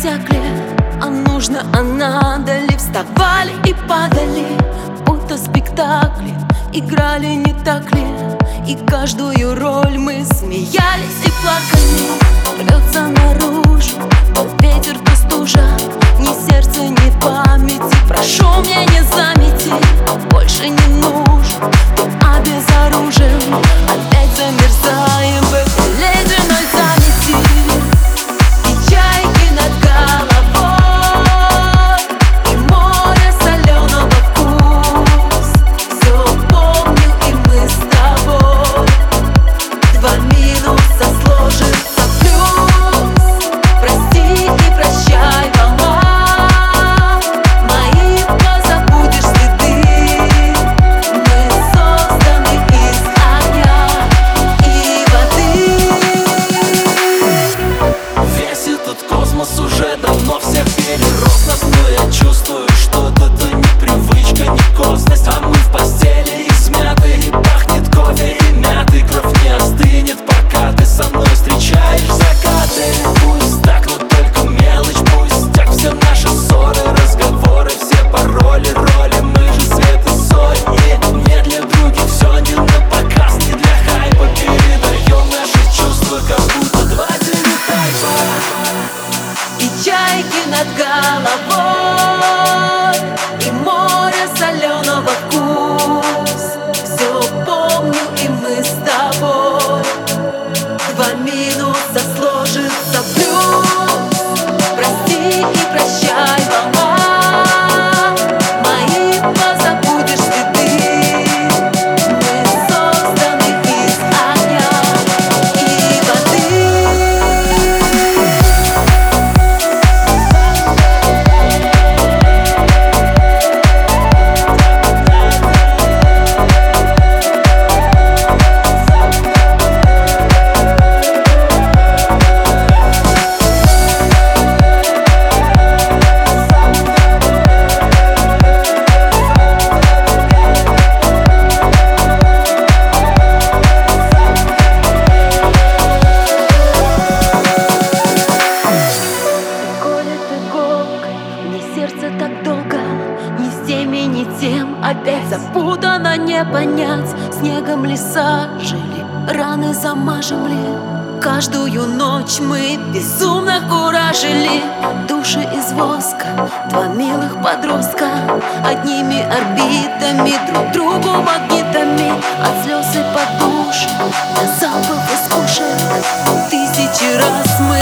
иссякли А нужно, а надо ли Вставали и падали. Будто спектакли Играли не так ли? И каждую роль мы смеялись и плакали. Рвется наружу То ветер, то стужа. Ни сердце, ни памяти Прошу меня не заметить. Больше не нужен Ты обезоружен. Опять минуса сложится плюс Опять запутано не понять. Снегом леса жили Раны замажем ли Каждую ночь мы безумно куражили. Души из воска Два милых подростка. Одними орбитами Друг другу магнитами. От слез и подушек До залпов из пушек. Тысячи раз мы